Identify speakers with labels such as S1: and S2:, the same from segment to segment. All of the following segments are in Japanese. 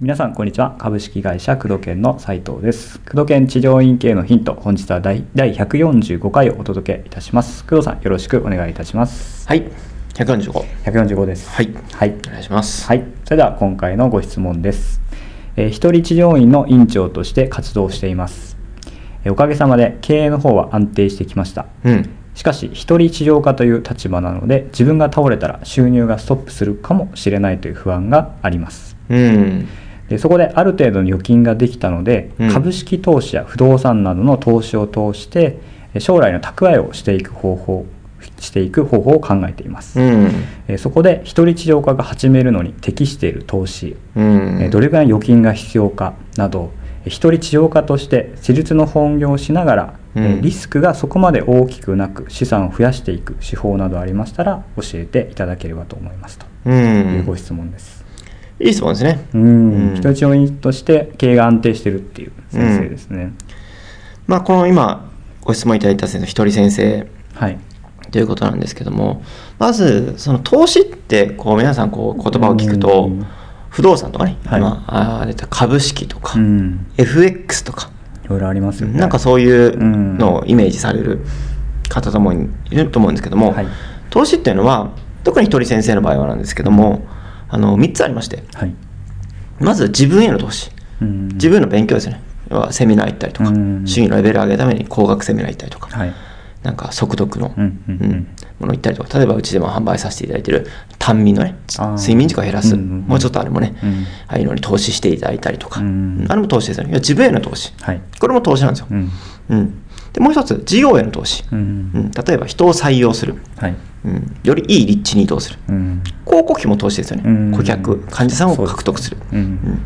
S1: 皆さんこんにちは株式会社工藤研の斉藤です工藤研治療院系のヒント本日は第第145回をお届けいたします工藤さんよろしくお願いいたします
S2: はい、145。
S1: 145です
S2: はい、
S1: はい
S2: お願いします。
S1: はい、それでは今回のご質問です。えー一人治療院の院長として活動しています。えーおかげさまで経営の方は安定してきました。
S2: うん、
S1: しかし、一人治療家という立場なので、自分が倒れたら収入がストップするかもしれないという不安があります。
S2: うん、
S1: でそこである程度の預金ができたので、
S2: うん。
S1: 株式投資や不動産などの投資を通して、えー将来の蓄えをしていく方法、していく方法を考えています。
S2: うん、
S1: えーそこで一人治療家が始めるのに適している投資、
S2: うん、
S1: えーどれぐらい預金が必要かなどえー一人治療家として施術の本業をしながら、えリスクがそこまで大きくなく資産を増やしていく手法などありましたら教えていただければと思いますと。
S2: う
S1: いうご
S2: ん、
S1: 質問です。
S2: いい質問ですね。
S1: うん、人治療院として経営が安定してるっていう先生ですね。
S2: まあ、この今、ご質問いただいた先生、一人先生
S1: はい。
S2: ということなんですけども、まず、その投資って、こう、皆さん、こう、言葉を聞くと
S1: うん、
S2: 不動産とかね、
S1: はい。
S2: 今、あー出た株式とか
S1: う、ん、
S2: FX とか、
S1: いろいろありますよね。
S2: なんかそういうのをイメージされる方ともいると思うんですけども、
S1: はい。
S2: 投資っていうのは、特に一人先生の場合はなんですけども、あの3つありまして、
S1: はい。
S2: まず自分への投資、
S1: うん。
S2: 自分の勉強ですね、セミナー行ったりとか、
S1: うん。
S2: 主義のレベルを上げるために工学セミナー行ったりとか、
S1: はい。
S2: なんか速読の、
S1: うんうんうん
S2: もの行ったりとか、例えばうちでも販売させていただいている単眠のね、睡眠時間を減らす、
S1: うんうんうん
S2: もうちょっとあれもね、
S1: うん
S2: ああいうのに投資していただいたりとか、
S1: うん
S2: あれも投資ですよね。いや自分への投資、
S1: はい。
S2: これも投資なんですよ。
S1: うん。
S2: うんでもう一つ、事業への投資、
S1: う
S2: うん
S1: ん。
S2: 例えば人を採用する、
S1: はい。
S2: うん、よりいい立地に移動する、
S1: うん。
S2: 広告費も投資ですよね、
S1: うん
S2: 顧客、患者さんを獲得する、
S1: う
S2: うん
S1: ん。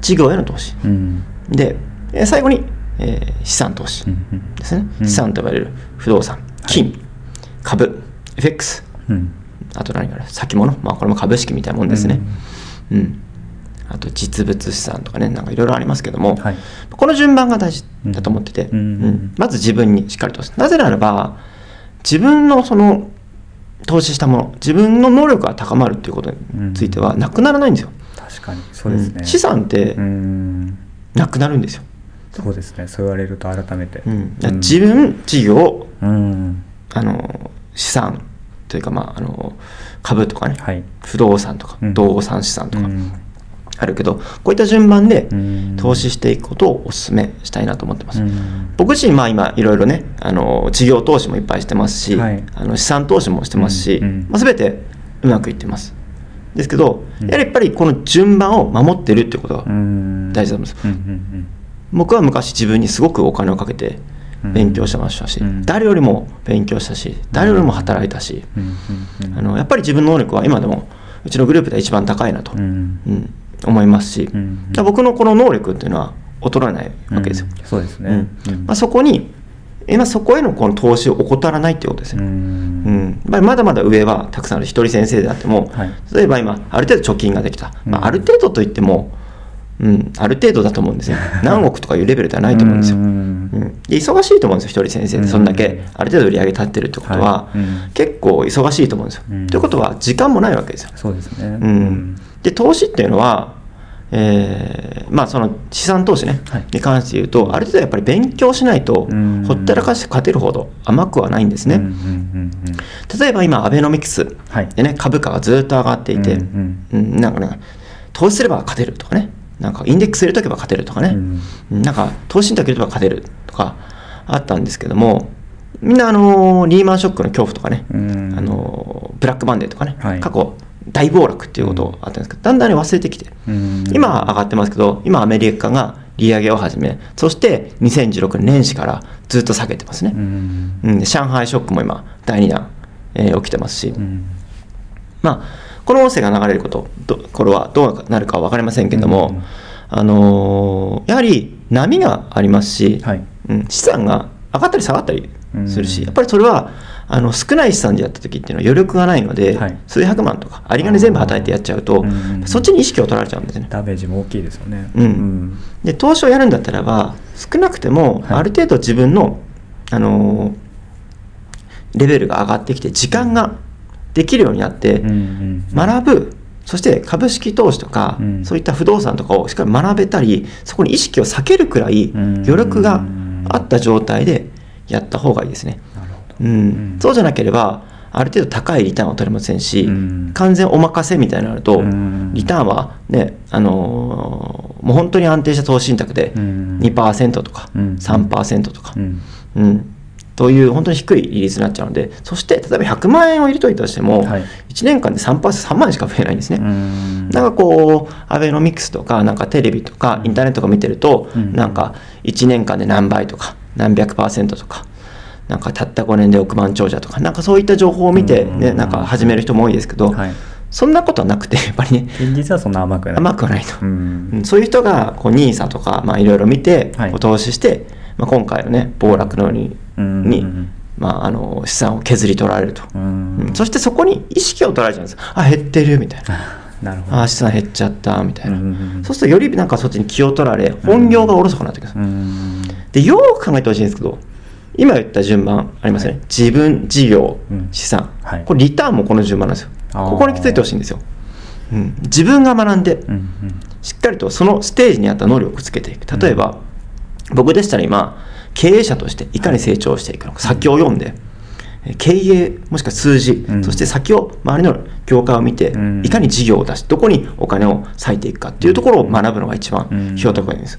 S2: 事業への投資、
S1: うん。
S2: で、えー最後に、えー資産投資
S1: うん。
S2: ですね、
S1: うん。
S2: 資産と呼ばれる不動産、金、株、FX、
S1: うん。
S2: あと何かな、先物、まあ、これも株式みたいなもんですね、うんあと実物資産とかね、なんかいろいろありますけども、
S1: はい。
S2: この順番が大事だと思ってて、
S1: うん
S2: うんまず自分にしっかりと、なぜならば、自分のその投資したもの、自分の能力が高まるっていうことについては、なくならないんですよ。
S1: 確かに。そうですね。
S2: うん。資産って
S1: うん。
S2: なくなるんですよ。
S1: そうですね。そう言われると改めて。
S2: うん。自分、事業、
S1: うん。
S2: あの資産というか、まあ、あの株とかね、
S1: はい。
S2: 不動産とか、
S1: うん。
S2: 動産資産とか
S1: うん。
S2: あるけど、こういった順番で
S1: うん。
S2: 投資していくことをお勧めしたいなと思ってます。
S1: うん。
S2: 僕自身、まあ今、いろいろね、あの、事業投資もいっぱいしてますし、
S1: はい。
S2: あの資産投資もしてますし、まあ、全てうまくいってます。ですけど、
S1: うん。
S2: やはりやっぱりこの順番を守ってるってことが
S1: うん。
S2: 大事だと思います。僕は昔自分にすごくお金をかけて勉強してましたし、
S1: うん。
S2: 誰よりも勉強したし、誰よりも働いたし、
S1: うん。
S2: あのやっぱり自分の能力は今でもうちのグループで一番高いなと、
S1: うん。
S2: うん思いますし、僕のこの能力っていうのは衰えないわけですよ。
S1: うん。そうですね。
S2: まあ、そこに今そこへのこの投資を怠らないっていうことです
S1: う
S2: ね。うん。
S1: ん。
S2: まだまだ上はたくさんある一人先生であっても、
S1: はい。
S2: 例えば今ある程度貯金ができた、ま
S1: うん。
S2: あ、ある程度といっても、うん、ある程度だと思うんですよ。何億とかいうレベルではないと思うんですよ、
S1: う
S2: うん。んで忙しいと思うんですよ一人先生で。そんだけある程度売り上げ立ってるってことは、
S1: はい。うん。
S2: 結構忙しいと思うんですよ、
S1: うん。
S2: ということは時間もないわけですよ。
S1: そうですね。
S2: うん、で投資っていうのは、えーまあ、その資産投資ね、
S1: はい。
S2: に関して言うと、ある程度やっぱり勉強しないと
S1: うん、
S2: ほったらかして勝てるほど甘くはないんですね。例えば今、アベノミクス
S1: はい。
S2: でね、株価がずっと上がっていて、
S1: うん。
S2: うん。なんかね、投資すれば勝てるとかね、なんかインデックス入れとけば勝てるとかね、
S1: うん。
S2: うんなんか投資信託入れれば勝てるとかあったんですけども、みんなあのーリーマンショックの恐怖とかね、
S1: うん。
S2: あのーブラックマンデーとかね、
S1: はい。
S2: 過去大暴落っていうことあったんですけど、だんだんね忘れてきて、
S1: うん。
S2: 今は上がってますけど、今アメリカが利上げを始め、そして2016年年始からずっと下げてますね。
S1: うん。
S2: 上海ショックも今、第2弾、えー起きてますし、
S1: うん。
S2: まあ、この音声が流れること、どこれはどうなるかは分かりませんけども、
S1: うん。
S2: あのーやはり波がありますし、
S1: はい。
S2: うん、資産が上がったり下がったりするし、
S1: うん
S2: やっぱりそれはあの少ない資産でやった時っていうのは余力がないので、
S1: はい。
S2: 数百万とか、有り金全部働いてやっちゃうと、
S1: うん
S2: そっちに意識を取られちゃうんですね。
S1: ダメージも大きいですよね。
S2: うん。で投資をやるんだったらば少なくても
S1: はい。
S2: ある程度自分の、あのーレベルが上がってきて時間ができるようになって、学ぶそして株式投資とか、
S1: うん。
S2: そういった不動産とかをしっかり学べたりそこに意識を避けるくらい
S1: うん。
S2: 余力があった状態でやった方がいいですね。そうじゃなければある程度高いリターンは取れませんし、
S1: うん。
S2: 完全お任せみたいになると、
S1: うん。
S2: リターンはね、あのーもう本当に安定した投資信託で
S1: うん。
S2: 2%とか
S1: うん。
S2: 3%とか、
S1: うん。
S2: うん、という本当に低い利率になっちゃうので、そして例えば100万円を入れといたとしても、
S1: はい。
S2: 1年間で 3%, 3万円しか増えないんですね。
S1: うん。
S2: なんかこう、アベノミクスとか、なんかテレビとか、インターネットとか見てると、
S1: うん。
S2: なんか1年間で何倍とか、何百パーセントとか、なんかたった5年で億万長者とか、なんかそういった情報を見て、ね、
S1: うん。
S2: なんか始める人も多いですけど、
S1: はい。
S2: そんなことはなくて、やっぱりね、
S1: 現実はそんな甘くない。
S2: 甘くはないと。
S1: うん。
S2: うん。そういう人がこう NISA とか、まあ、いろいろ見て、
S1: はい。
S2: こう投資して、まあ、今回のね暴落のように,、
S1: うん。
S2: にまあ、あの資産を削り取られると、そしてそこに意識を取られちゃうんですあ減ってるみたいな。
S1: なるほど。
S2: あ資産減っちゃったみたいな、そうするとよりなんかそっちに気を取られ本業がおろそかになってくる
S1: うん。
S2: でよーく考えてほしいんですけど今言った順番ありますよね、自分事業
S1: うん。
S2: 資産、
S1: はい。
S2: これリターンもこの順番なんですよ。ここに気づいてほしいんですよ、うん、自分が学んで、
S1: うんうん。
S2: しっかりとそのステージに合った能力をつけていく。例えば、僕でしたら今経営者としていかに成長していくのか、先を読んでえー経営もしくは数字、
S1: うん。
S2: そして先を周りの業界を見て、
S1: うん。
S2: いかに事業を出しどこにお金を割いていくかっていうところを学ぶのが一番
S1: うん。
S2: 費用高いんです、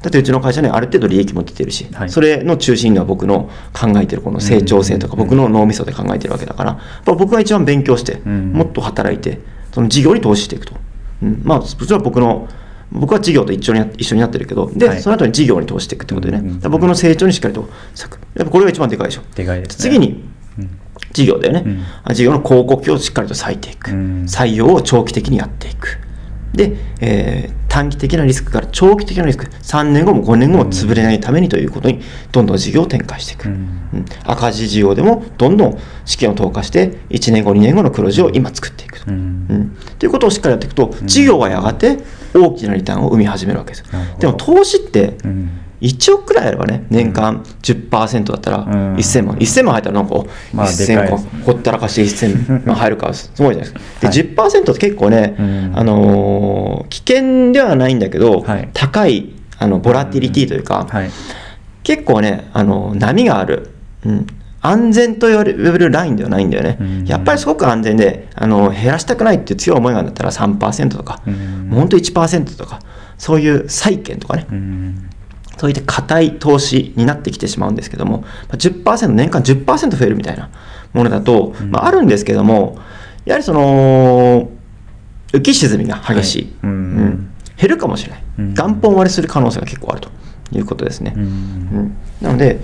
S2: だってうちの会社にはある程度利益も出てるし、
S1: はい。
S2: それの中心には僕の考えてるこの成長性とか、
S1: うん。
S2: 僕の脳みそで考えてるわけだから、僕が一番勉強して、
S1: うん。
S2: もっと働いてその事業に投資していくと、うん、まあそれは僕の僕は事業と一緒にや一緒になってるけどで、
S1: はい。
S2: その後に事業に投資していくってことでね、
S1: うんうんうん。
S2: 僕の成長にしっかりと咲くやっぱこれが一番でかいでしょ。
S1: でかいですね。
S2: 次に
S1: うん。
S2: 事業だよね、
S1: うん。
S2: あ事業の広告費をしっかりと割いていく、
S1: うん
S2: 採用を長期的にやっていく。で、えー短期的なリスクから長期的なリスク。3年後も5年後も潰れないためにということにどんどん事業を展開していく、
S1: うん。
S2: うん。赤字事業でもどんどん資金を投下して1年後2年後の黒字を今作っていくと、
S1: うん。
S2: うん。ということをしっかりやっていくと事業はやがて大きなリターンを生み始めるわけですでも投資って
S1: うん。
S2: 1億くらいあればね年間10%だったら
S1: うん。
S2: 1000万、1000万入ったらなんか、
S1: まあでかい
S2: 1000
S1: ですね。
S2: ほったらかして1000万入るからすごいじゃないですか。
S1: はい。
S2: で10%って結構ね、
S1: うん。
S2: あのー危険ではないんだけど、
S1: はい。
S2: 高いあのボラティリティというか、
S1: はい。
S2: 結構ね、あの波がある、うん、安全と言われるラインではないんだよね、
S1: うん。
S2: やっぱりすごく安全であの減らしたくないっていう強い思いがあるんだったら3%とか、
S1: うん。
S2: もうほんと1%とか、そういう債券とかね、
S1: うん。
S2: そういった硬い投資になってきてしまうんですけども、まあ10%、年間10%増えるみたいなものだと、
S1: うん。
S2: まあ、あるんですけども、やはりその、浮き沈みが激しい、
S1: はい。うん。
S2: うん。減るかもしれない、
S1: うん。
S2: 元本割れする可能性が結構あるということですね。なので、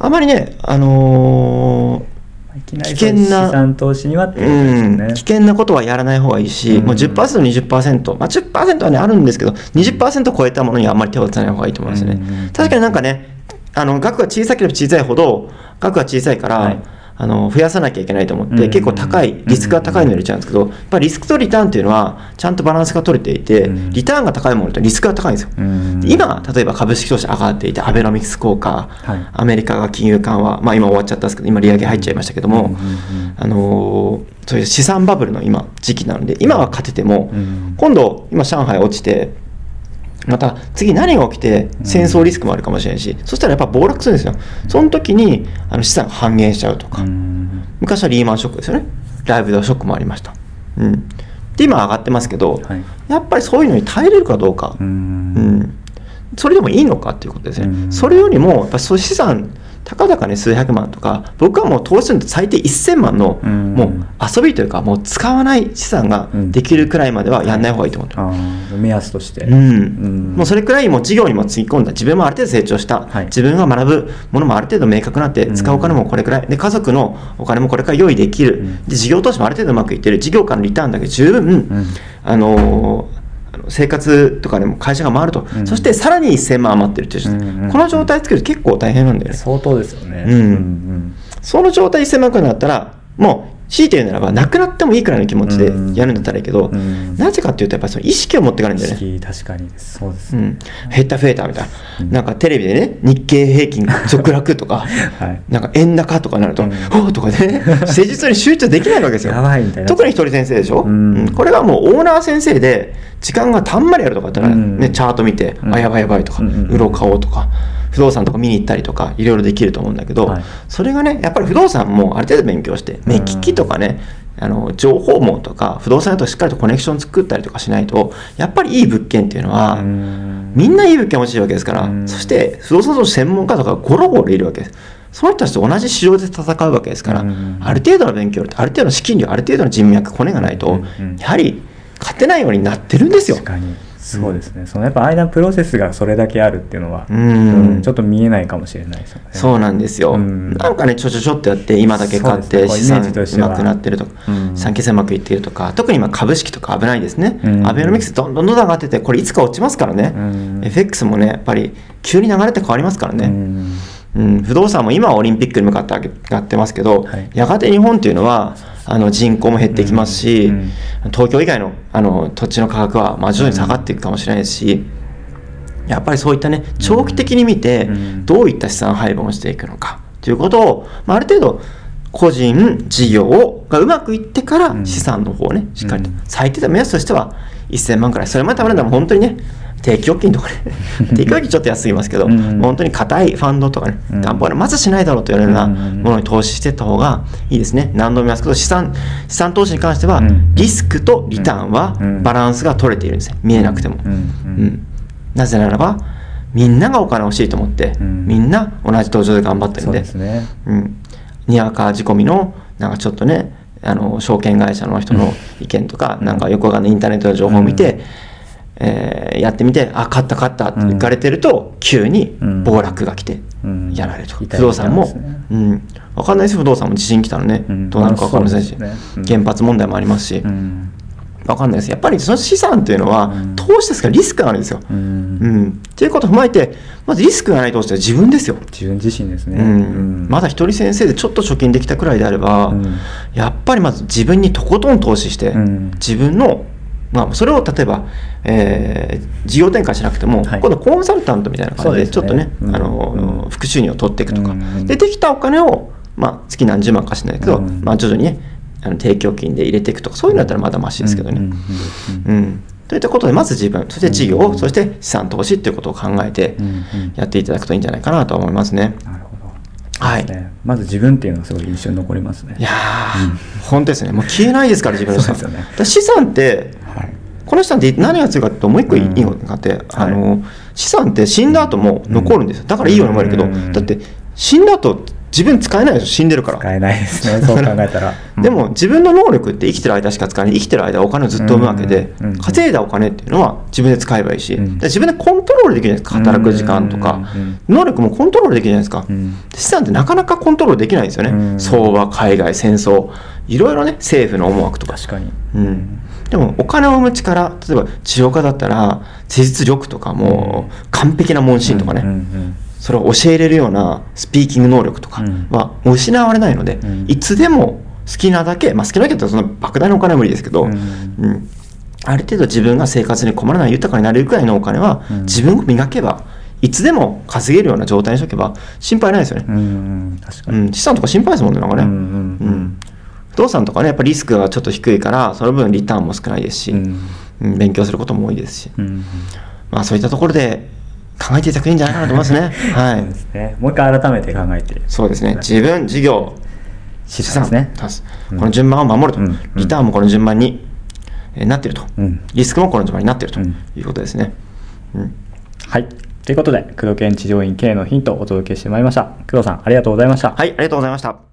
S2: あまりね、あのー危険な
S1: 資産投資にはってことですよ
S2: うん、
S1: ね
S2: 危険なことはやらない方がいいし、
S1: うん。
S2: もう10%、20%、まあ、10%は、ね、あるんですけど、20%超えたものにはあんまり手を出さない方がいいと思いますね。
S1: うん。
S2: 確かになんかね、あの額が小さければ小さいほど、額が小さいから、
S1: はい
S2: あの増やさなきゃいけないと思って、
S1: うん。
S2: 結構高い、リスクが高いのを入れちゃうんですけど、やっぱりリスクとリターンっていうのは、ちゃんとバランスが取れていて、
S1: うん。
S2: リターンが高いものとリスクが高いんですよ。
S1: うん。
S2: 今、例えば株式投資上がっていて、アベノミクス効果、
S1: はい。
S2: アメリカが金融緩和、まあ、今終わっちゃったんですけど、今、利上げ入っちゃいましたけども、あのーそういう資産バブルの今、時期なので、今は勝てても、
S1: うん。
S2: 今度、今、上海落ちて、また次何が起きて戦争リスクもあるかもしれないし、そしたらやっぱ暴落するんですよ。その時にあの資産が半減しちゃうとか、
S1: うん。
S2: 昔はリーマンショックですよね。ライブドショックもありました。うん。で、今上がってますけど、
S1: はい。
S2: やっぱりそういうのに耐えれるかどうか、
S1: う
S2: うん。ん、それでもいいのかっていうことですね、
S1: うん。
S2: それよりも、やっぱ資産、たかだかね、数百万とか、僕はもう投資すると最低1000万の、
S1: うん。
S2: もう遊びというか、もう使わない資産ができるくらいまではやんない方がいいと思ってる。
S1: あー目安として。
S2: うん。
S1: うん。
S2: もうそれくらいもう事業にもつぎ込んだ。自分もある程度成長した、
S1: はい。
S2: 自分が学ぶものもある程度明確になって
S1: うん。
S2: 使うお金もこれくらい。で家族のお金もこれから用意できる、
S1: うん。
S2: で事業投資もある程度うまくいってる。事業からのリターンだけ十分、
S1: ん。
S2: あのーあの生活とかでも会社が回ると、
S1: うん。
S2: そしてさらに1000万余ってるっていう、
S1: うんうん
S2: この状態作ると結構大変なんだよね。
S1: 相当ですよね。
S2: うん。
S1: うん
S2: その状態1000万くらいになったらもう強いて言うならばなくなってもいいくらいの気持ちでやるんだったらいいけど、
S1: うん。
S2: なぜかっていうとやっぱりその意識を持っていかないんだよね。
S1: 意識確かに。そうです、
S2: うん、減った増えたみたいな、なんかテレビでね、日経平均続落とか、
S1: はい。
S2: なんか円高とかなると、
S1: うん。
S2: おおとかでね、施術に集中できないわけですよ。
S1: やばいみたいな
S2: 特に一人先生でしょ、
S1: うん。
S2: うん。これがもうオーナー先生で、時間がたんまりあるとかだったら、
S1: うん。
S2: ね、チャート見て、
S1: うん。
S2: あ、やばいやばいとか、
S1: う
S2: ろう買おうとか、不動産とか見に行ったりとか、いろいろできると思うんだけど、
S1: はい。
S2: それがね、やっぱり不動産もある程度勉強して、目利きとかね、あの情報網とか、不動産屋としっかりとコネクション作ったりとかしないと、やっぱりいい物件っていうのは、
S1: うん。
S2: みんないい物件欲しいわけですから、
S1: うん。
S2: そして不動産の専門家とかゴロゴロいるわけです。その人たちと同じ市場で戦うわけですから、
S1: うん。
S2: ある程度の勉強、ある程度の資金量、ある程度の人脈、コネがないと、やはり勝てないようになってるんですよ。
S1: そうですね、そのやっぱ間のプロセスがそれだけあるっていうのは、
S2: うん。
S1: ちょっと見えないかもしれないですよね。
S2: そうなんですよ、
S1: うん。
S2: なんかね、ちょちょちょってやって、今だけ買って資産うまくなってるとか、
S1: うん。
S2: 資産形成うまくいっているとか、特に今、株式とか危ないですね、
S1: うん。
S2: アベノミクスどんどんどん上がってて、これ、いつか落ちますからね、
S1: うん。
S2: FX もね、やっぱり急に流れって変わりますからね。
S1: うん。
S2: うん、不動産も今はオリンピックに向かって上がってますけど、
S1: はい。
S2: やがて日本っていうのはあの人口も減ってきますし、
S1: うんうん。
S2: 東京以外のあの土地の価格はまあ徐々に下がっていくかもしれないし、やっぱりそういったね長期的に見て
S1: うん
S2: どういった資産配分をしていくのかということを、まあ、ある程度個人事業がうまくいってから
S1: うん。
S2: 資産の方をねしっかりと
S1: うん。
S2: 最低で目安としては1000万くらい。それまでたまるのは本当にね定期預金とかね。定期預金ちょっと安すぎますけど、
S1: うん。
S2: 本当に硬いファンドとかね
S1: うん。
S2: 担保はまずしないだろうと言われるような
S1: うん。
S2: ものに投資していった方がいいですね。何度も言いますけど資産資産投資に関しては
S1: うん。
S2: リスクとリターンは
S1: うん。
S2: バランスが取れているんですよ。見えなくても、
S1: うん。
S2: なぜならばみんながお金欲しいと思って、
S1: うん。
S2: みんな同じ登場で頑張ってるんで。
S1: ですね。
S2: うん、にわか仕込みのなんかちょっとねあの証券会社の人の意見とか、
S1: うん。
S2: なん。かよくわかんないインターネットの情報を見て、えーやってみてあ勝った勝ったって言われてると、急に暴落が来て
S1: うん。
S2: やられると、
S1: 痛い
S2: 不動産も、
S1: ね
S2: うん、わかんないです。不動産も地震来たらね、
S1: うん。
S2: どうなるかわかんないし、
S1: まあそうですね。うん。
S2: 原発問題もありますし、
S1: うん。
S2: わかんないです。やっぱりその資産っていうのは、
S1: うん。
S2: 投資ですからリスクがあるんですよ。
S1: う
S2: うん。んっていうことを踏まえてまずリスクがない投資って自分ですよ。
S1: 自分自身ですね、
S2: うん。まだ一人先生でちょっと貯金できたくらいであれば、
S1: うん。
S2: やっぱりまず自分にとことん投資して、
S1: うん。
S2: 自分の、まあ、それを例えば、えー事業展開しなくても、
S1: はい。
S2: 今度コンサルタントみたいな感じ
S1: で
S2: ちょっとね、
S1: うん。
S2: あの
S1: うん。
S2: 副収入を取っていくとか、
S1: うん。
S2: でできたお金を、まあ、月何十万かしないけど、
S1: うん。
S2: まあ、徐々にねあの定期預金で入れていくとかそういうのだったらまだマシですけどね。
S1: うんうん
S2: うんといったことでまず自分そして事業、
S1: うん。
S2: そして資産投資っていうことを考えて
S1: うんうん。
S2: やっていただくといいんじゃないかなと思いますね。
S1: なるほど。
S2: はい。
S1: まず自分っていうのはすごい印象に残りますね。
S2: いやー、本当ですね。もう消えないですから、自分の資産。
S1: そうですよね。
S2: 資産って、
S1: はい
S2: この資産って何が強いかっていうと、もう一個いい
S1: うん
S2: いいのがあって、あの、資産って死んだ後も残るんですよ。だからいいように思えるけど、
S1: うん。
S2: だって死んだ後、自分使えないでしょ、死んでるから。
S1: 使えないですね。そう考えたら。う ん
S2: でも自分の能力って生きてる間しか使えない。生きてる間はお金をずっと生むわけで、
S1: うん。うん。
S2: 稼いだお金っていうのは自分で使えばいいし、
S1: うん。
S2: で自分でコントロールできるじゃないですか。働く時間とか、
S1: うん。
S2: 能力もコントロールできるじゃないですか、
S1: うん。
S2: 資産ってなかなかコントロールできないんですよね、
S1: うん。
S2: 相場海外戦争。いろいろね政府の思惑とか。
S1: 確かに。
S2: うん、でもお金を生む力例えば治療家だったら施術力とかもう完璧な問診とかね、
S1: うんうん
S2: それを教えれるようなスピーキング能力とかは失われないので、
S1: うん。
S2: いつでも好きなだけ、まあ、好きなだけってその莫大なお金は無理ですけど、
S1: うん。
S2: うん。ある程度自分が生活に困らない豊かになれるくらいのお金は、
S1: うん。
S2: 自分を磨けばいつでも稼げるような状態にしとけば心配ないですよね、
S1: うんうん
S2: 資産とか心配ですもんねなんかね、
S1: うんうん。
S2: うん不動産とかねやっぱリスクがちょっと低いからその分リターンも少ないですし、
S1: うん。
S2: うん勉強することも多いですし、
S1: うん
S2: まあ、そういったところで考えていただくといいんじゃないかなと思いますね。はい。
S1: そうで。すね。もう一回改めて考えて。
S2: そうですね。自分、事業、
S1: 資産ですね。
S2: この順番を守ると、
S1: うん。
S2: リターンもこの順番に、えーなっていると、
S1: うん。
S2: リスクもこの順番になっていると
S1: うん。
S2: いうことですね。うん。
S1: はい。ということで工藤研地上院経営のヒントをお届けしてまいりました。工藤さんありがとうございました。
S2: はい、ありがとうございました。